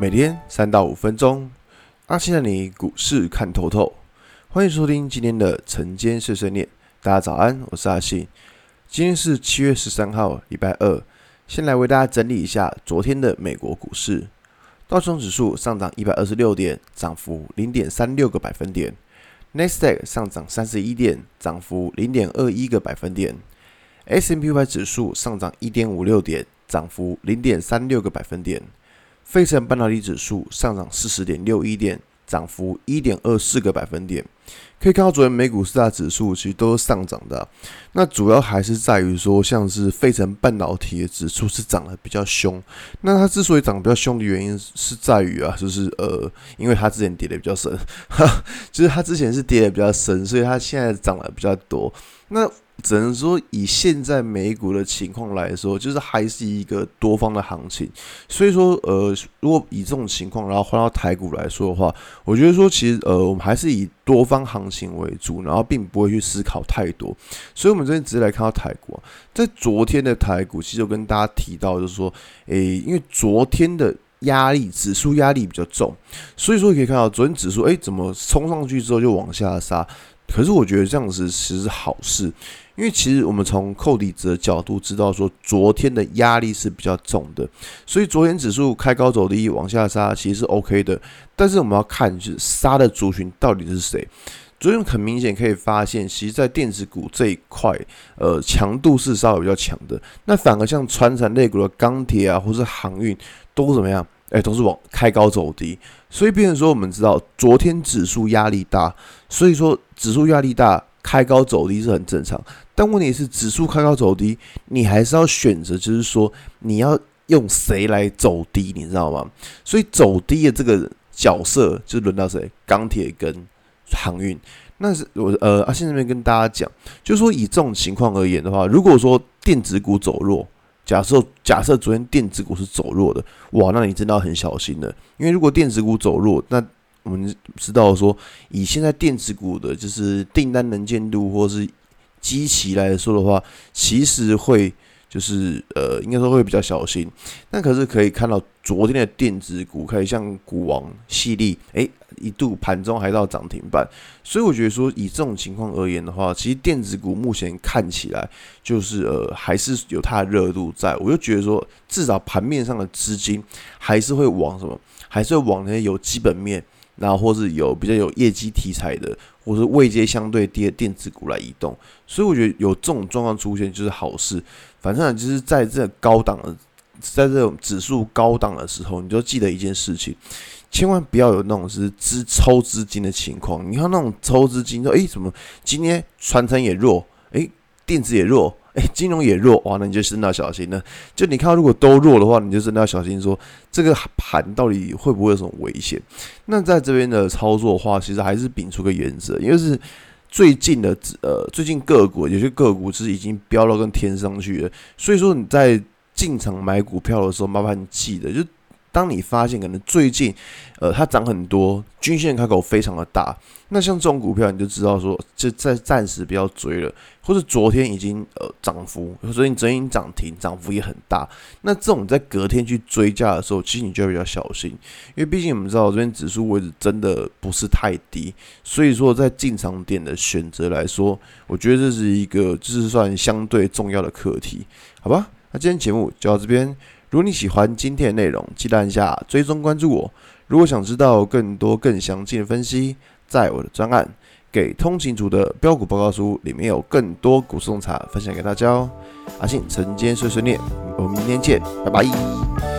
每天三到五分钟，阿信带你股市看透透。欢迎收听今天的晨间碎碎念。大家早安，我是阿信。今天是七月十三号，礼拜二。先来为大家整理一下昨天的美国股市。道琼指数上涨一百二十六点，涨幅零点三六个百分点。纳斯达克上涨三十一点，涨幅零点二一个百分点。S M P Y 指数上涨一点五六点，涨幅零点三六个百分点。费城半导体指数上涨四十点六一点，涨幅一点二四个百分点。可以看到，昨天美股四大指数其实都是上涨的。那主要还是在于说，像是费城半导体的指数是涨得比较凶。那它之所以涨得比较凶的原因是在于啊，就是呃，因为它之前跌得比较深，哈，就是它之前是跌得比较深，所以它现在涨得比较多。那只能说，以现在美股的情况来说，就是还是一个多方的行情。所以说，呃，如果以这种情况，然后换到台股来说的话，我觉得说，其实呃，我们还是以多方行情为主，然后并不会去思考太多。所以，我们这边直接来看到台股，在昨天的台股，其实我跟大家提到，就是说，诶，因为昨天的压力指数压力比较重，所以说可以看到，昨天指数诶，怎么冲上去之后就往下杀？可是我觉得这样子其实是好事。因为其实我们从扣底值的角度知道说，昨天的压力是比较重的，所以昨天指数开高走低往下杀，其实是 OK 的。但是我们要看就是杀的族群到底是谁。昨天很明显可以发现，其实，在电子股这一块，呃，强度是稍微比较强的。那反而像传产类股的钢铁啊，或是航运，都怎么样？哎，都是往开高走低。所以，变成说我们知道，昨天指数压力大，所以说指数压力大。开高走低是很正常，但问题是指数开高走低，你还是要选择，就是说你要用谁来走低，你知道吗？所以走低的这个角色就轮到谁？钢铁跟航运。那是我呃阿信这边跟大家讲，就是说以这种情况而言的话，如果说电子股走弱，假设假设昨天电子股是走弱的，哇，那你真的要很小心了，因为如果电子股走弱，那我们知道说，以现在电子股的就是订单能见度或是基期来说的话，其实会就是呃，应该说会比较小心。那可是可以看到，昨天的电子股可以像股王矽力，诶，一度盘中还到涨停板。所以我觉得说，以这种情况而言的话，其实电子股目前看起来就是呃，还是有它的热度在。我就觉得说，至少盘面上的资金还是会往什么，还是会往那些有基本面。然后，或是有比较有业绩题材的，或是位阶相对低的电子股来移动，所以我觉得有这种状况出现就是好事。反正就是在这高档的，在这种指数高档的时候，你就记得一件事情，千万不要有那种是资抽资金的情况。你看那种抽资金说，诶，怎么今天传承也弱，诶，电子也弱。哎，金融也弱哇，那你就真的要小心了。就你看，如果都弱的话，你就真的要小心，说这个盘到底会不会有什么危险？那在这边的操作的话，其实还是秉出个原则，因为是最近的呃，最近个股有些个股是已经飙到跟天上去了，所以说你在进场买股票的时候，麻烦你记得就。当你发现可能最近，呃，它涨很多，均线开口非常的大，那像这种股票，你就知道说，就在暂时不要追了，或者昨天已经呃涨幅，所以你昨天涨停，涨幅也很大，那这种在隔天去追价的时候，其实你就要比较小心，因为毕竟我们知道这边指数位置真的不是太低，所以说在进场点的选择来说，我觉得这是一个就是算相对重要的课题，好吧？那今天节目就到这边。如果你喜欢今天的内容，记得按下追踪关注我。如果想知道更多更详尽的分析，在我的专案《给通勤族的标股报告书》里面有更多股市洞察分享给大家哦。阿信晨间碎碎念，我们明天见，拜拜。